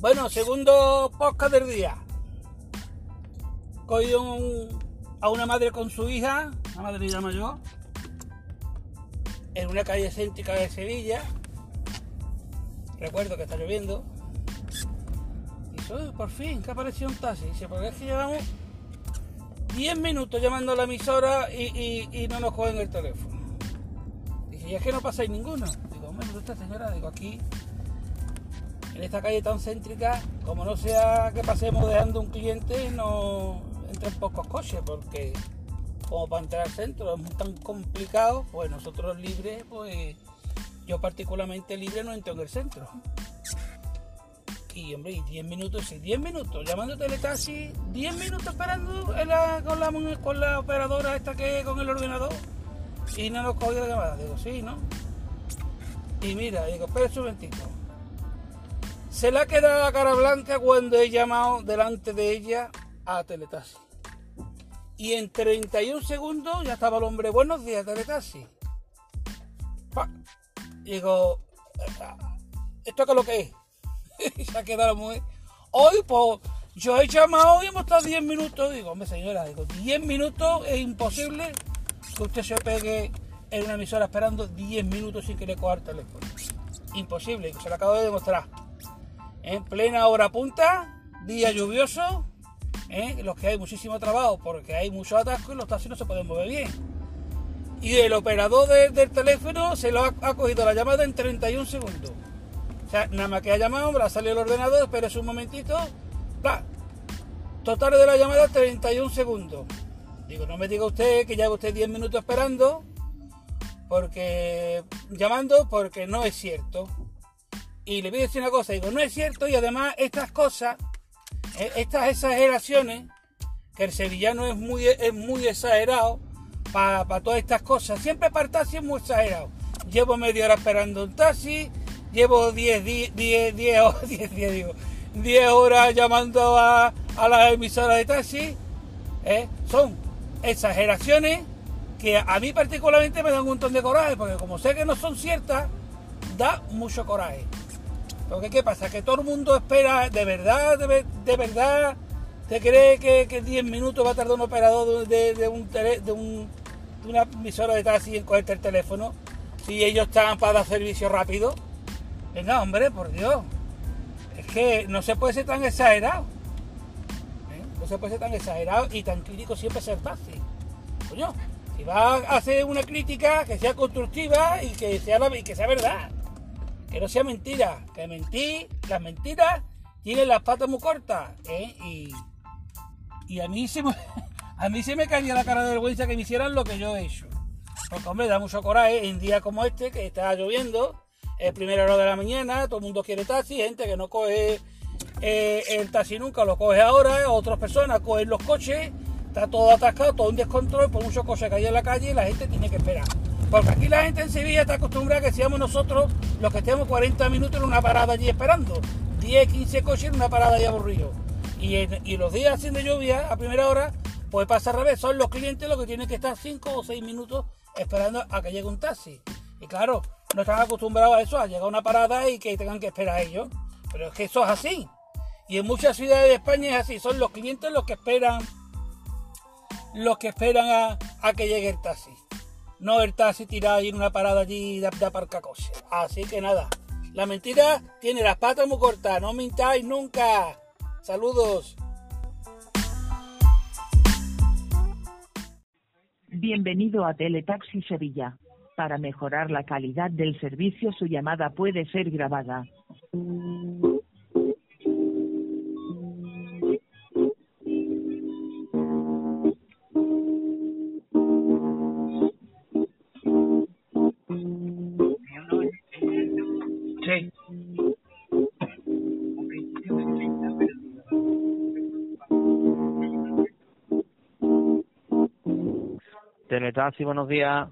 Bueno, segundo podcast del día. Un- a una madre con su hija, la madre llamo yo, en una calle céntrica de Sevilla. Recuerdo que está lloviendo. Y "Uy, por fin, que apareció un taxi. Dice, porque es que llevamos 10 minutos llamando a la emisora y, no nos cogen el teléfono. Dice, y es que no pasáis ninguno. Digo, ¿dónde está señora? Digo, aquí, en esta calle tan céntrica, como no sea que pasemos dejando un cliente, no entran pocos coches, porque como para entrar al centro es tan complicado, pues nosotros libres, pues yo particularmente libre no entro en el centro. Y hombre, y 10 minutos, sí, 10 minutos, llamando teletaxi, 10 minutos esperando con la operadora esta que con el ordenador y no nos cogió la llamada. Digo, sí, ¿no? Y mira, digo, espera un momentito. Se le ha quedado la cara blanca cuando he llamado delante de ella a Teletaxi. Y en 31 segundos ya estaba el hombre, buenos días, Teletaxi. Digo, ¿esto qué es lo que es? se ha quedado mujer. Hoy, pues, yo he llamado y hemos estado 10 minutos. Digo, hombre, señora, digo, 10 minutos es imposible que usted se pegue en una emisora esperando 10 minutos sin que le teléfono. Imposible, se lo acabo de demostrar. En plena hora punta, día lluvioso, ¿eh? en los que hay muchísimo trabajo porque hay mucho atasco y los taxis no se pueden mover bien. Y el operador de- del teléfono se lo ha, ha cogido la llamada en 31 segundos. O sea, nada más que ha llamado, me la salió el ordenador, espera un momentito. Total de la llamada 31 segundos. Digo, no me diga usted que lleva usted 10 minutos esperando, porque llamando, porque no es cierto. Y le a decir una cosa, digo, no es cierto y además estas cosas, eh, estas exageraciones, que el sevillano es muy, es muy exagerado para todas estas cosas, siempre para el taxi es muy exagerado. Llevo media hora esperando un taxi, llevo 10 10 10 10 horas, 10, 10, digo, 10 horas llamando a, a la emisora de taxi, ¿eh? son exageraciones que a mí particularmente me dan un montón de coraje, porque como sé que no son ciertas, da mucho coraje. Porque ¿qué pasa? Que todo el mundo espera, de verdad, de, ver- de verdad, ¿te cree que, que 10 minutos va a tardar un operador de, un tele- de, un- de una emisora de taxi en cogerte el teléfono? Si ellos están para dar servicio rápido. Venga, hombre, por Dios. Es que no se puede ser tan exagerado. ¿eh? No se puede ser tan exagerado y tan crítico siempre ser taxi. Coño, si va a hacer una crítica que sea constructiva y que sea, la- y que sea verdad. Que no sea mentira. Que mentir, las mentiras tienen las patas muy cortas. ¿eh? Y, y a mí se me, a mí se me caía la cara de vergüenza que me hicieran lo que yo he hecho. Porque hombre, da mucho coraje en días como este, que está lloviendo, es primera hora de la mañana, todo el mundo quiere taxi, gente que no coge eh, el taxi nunca, lo coge ahora, otras personas cogen los coches, está todo atascado, todo un descontrol, por muchos coches que hay en la calle y la gente tiene que esperar. Porque aquí la gente en Sevilla está acostumbrada a que seamos nosotros los que estemos 40 minutos en una parada allí esperando. 10, 15 coches en una parada allí aburrido. Y, los días sin de lluvia, a primera hora, pues pasa al revés. Son los clientes los que tienen que estar 5 o 6 minutos esperando a que llegue un taxi. Y claro, no están acostumbrados a eso, a llegar a una parada y que tengan que esperar a ellos. Pero es que eso es así. Y en muchas ciudades de España es así. Son los clientes los que esperan los que esperan a que llegue el taxi. No el taxi tirado ahí en una parada allí de, de aparcacoche. Así que nada. La mentira tiene las patas muy cortas. No mintáis nunca. Saludos. Bienvenido a Teletaxi Sevilla. Para mejorar la calidad del servicio su llamada puede ser grabada. Teletaxi, buenos días.